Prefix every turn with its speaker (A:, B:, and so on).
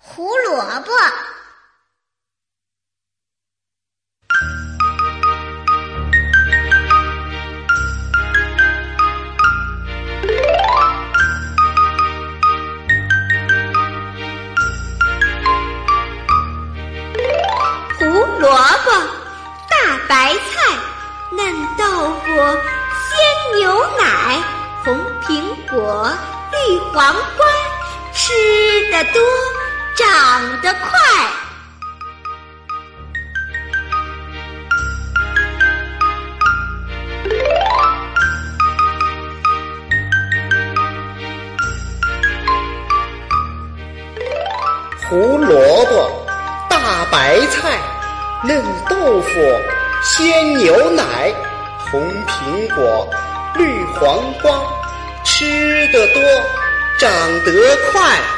A: 胡萝卜。
B: 胡萝卜、大白菜、嫩豆腐、鲜牛奶、红苹果、绿黄瓜，吃得多，长得快。
C: 胡萝卜、大白菜、嫩豆腐、鲜牛奶、红苹果、绿黄瓜，吃得多，长得快。